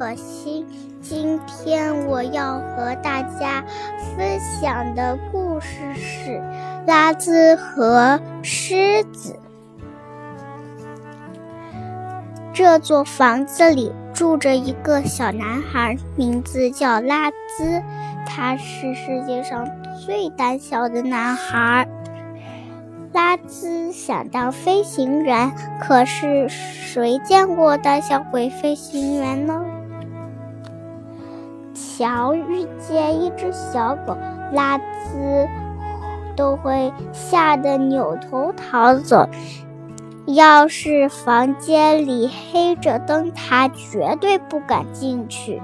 可心。今天我要和大家分享的故事是《拉兹和狮子》。这座房子里住着一个小男孩，名字叫拉兹。他是世界上最胆小的男孩。拉兹想当飞行员，可是谁见过胆小鬼飞行员呢？瞧，遇见一只小狗，拉兹都会吓得扭头逃走。要是房间里黑着灯，他绝对不敢进去。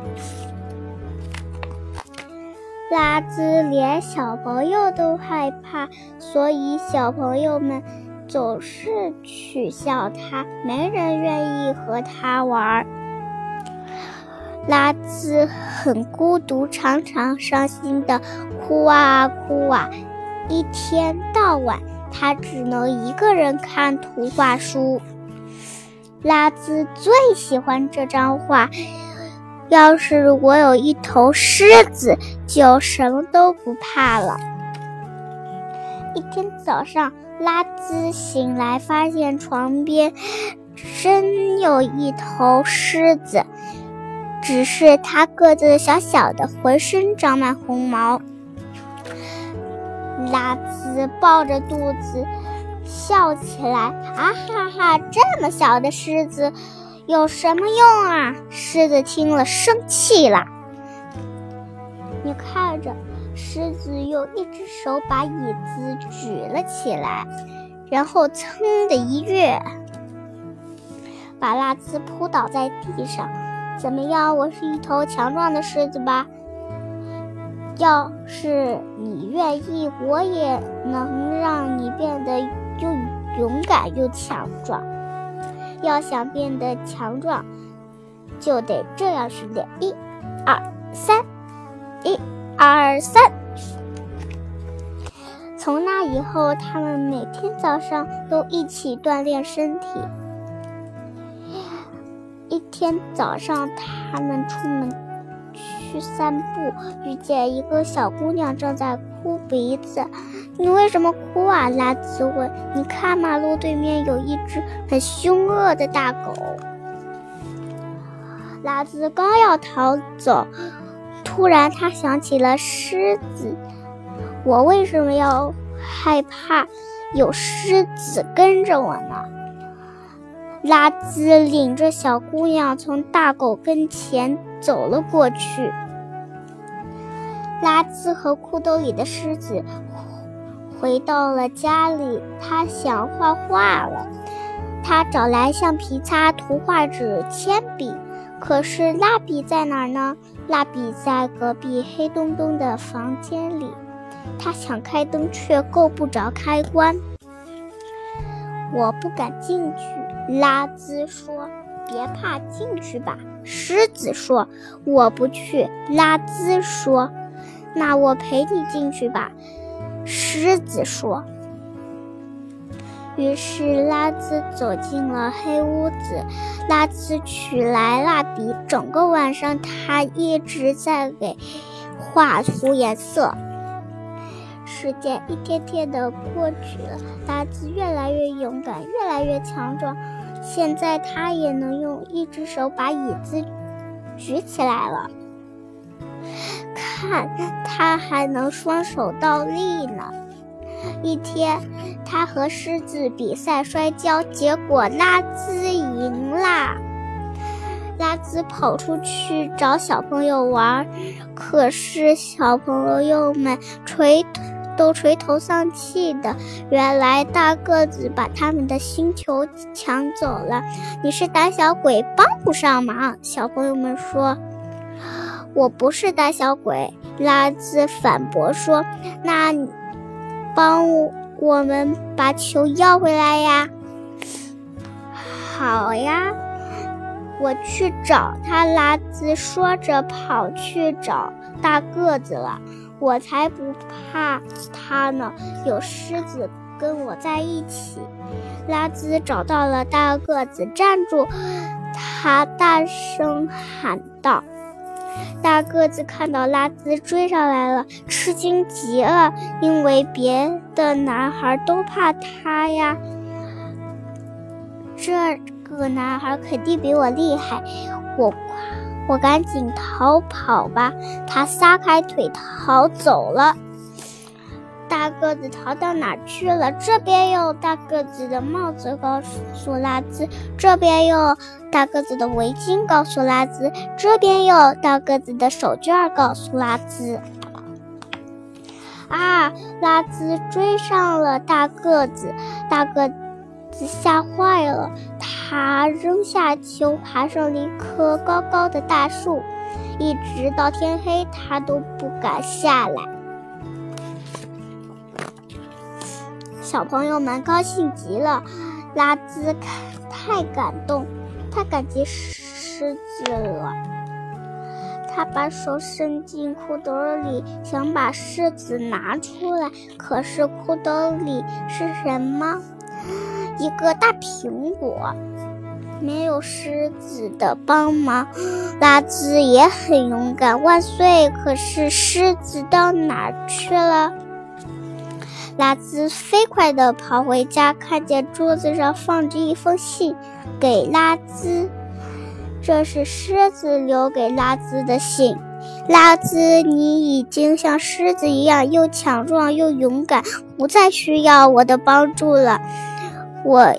拉兹连小朋友都害怕，所以小朋友们总是取笑他，没人愿意和他玩。拉兹很孤独，常常伤心的哭啊哭啊，一天到晚。他只能一个人看图画书。拉兹最喜欢这张画。要是我有一头狮子，就什么都不怕了。一天早上，拉兹醒来，发现床边真有一头狮子，只是它个子小小的，浑身长满红毛。拉兹抱着肚子笑起来，啊哈哈！这么小的狮子有什么用啊？狮子听了生气了。你看着，狮子用一只手把椅子举了起来，然后噌的一跃，把拉兹扑倒在地上。怎么样？我是一头强壮的狮子吧？要是你愿意，我也能让你变得又勇敢又强壮。要想变得强壮，就得这样训练：一、二、三，一、二、三。从那以后，他们每天早上都一起锻炼身体。天早上，他们出门。去散步，遇见一个小姑娘正在哭鼻子。你为什么哭啊？拉兹问。你看，马路对面有一只很凶恶的大狗。拉兹刚要逃走，突然他想起了狮子。我为什么要害怕有狮子跟着我呢？拉兹领着小姑娘从大狗跟前走了过去。拉兹和裤兜里的狮子回到了家里，他想画画了。他找来橡皮擦、图画纸、铅笔，可是蜡笔在哪儿呢？蜡笔在隔壁黑洞洞的房间里。他想开灯，却够不着开关。我不敢进去，拉兹说：“别怕，进去吧。”狮子说：“我不去。”拉兹说。那我陪你进去吧，狮子说。于是拉兹走进了黑屋子，拉兹取来蜡笔，整个晚上他一直在给画涂颜色。时间一天天的过去了，拉兹越来越勇敢，越来越强壮。现在他也能用一只手把椅子举起来了。看，他还能双手倒立呢。一天，他和狮子比赛摔跤，结果拉兹赢啦。拉兹跑出去找小朋友玩，可是小朋友们捶腿都垂头丧气的。原来大个子把他们的星球抢走了。你是胆小鬼，帮不上忙。小朋友们说。我不是胆小鬼，拉兹反驳说：“那帮我们把球要回来呀！”好呀，我去找他。拉兹说着跑去找大个子了。我才不怕他呢，有狮子跟我在一起。拉兹找到了大个子，站住！他大声喊道。大个子看到拉兹追上来了，吃惊极了，因为别的男孩都怕他呀。这个男孩肯定比我厉害，我我赶紧逃跑吧！他撒开腿逃走了。大个子逃到哪去了？这边有大个子的帽子，告诉拉兹；这边有大个子的围巾，告诉拉兹；这边有大个子的手绢，告诉拉兹。啊！拉兹追上了大个子，大个子吓坏了，他扔下球，爬上了一棵高高的大树，一直到天黑，他都不敢下来。小朋友们高兴极了，拉兹太感动，太感激狮子了。他把手伸进裤兜里，想把狮子拿出来，可是裤兜里是什么？一个大苹果。没有狮子的帮忙，拉兹也很勇敢，万岁！可是狮子到哪儿去了？拉兹飞快地跑回家，看见桌子上放着一封信，给拉兹。这是狮子留给拉兹的信。拉兹，你已经像狮子一样又强壮又勇敢，不再需要我的帮助了。我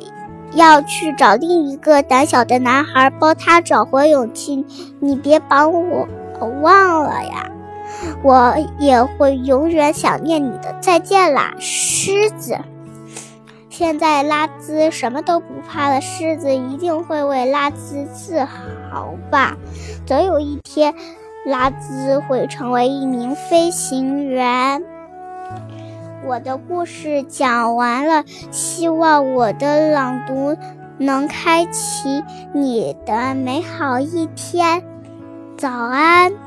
要去找另一个胆小的男孩，帮他找回勇气。你别把我忘了呀。我也会永远想念你的。再见啦，狮子。现在拉兹什么都不怕了，狮子一定会为拉兹自豪吧。总有一天，拉兹会成为一名飞行员。我的故事讲完了，希望我的朗读能开启你的美好一天。早安。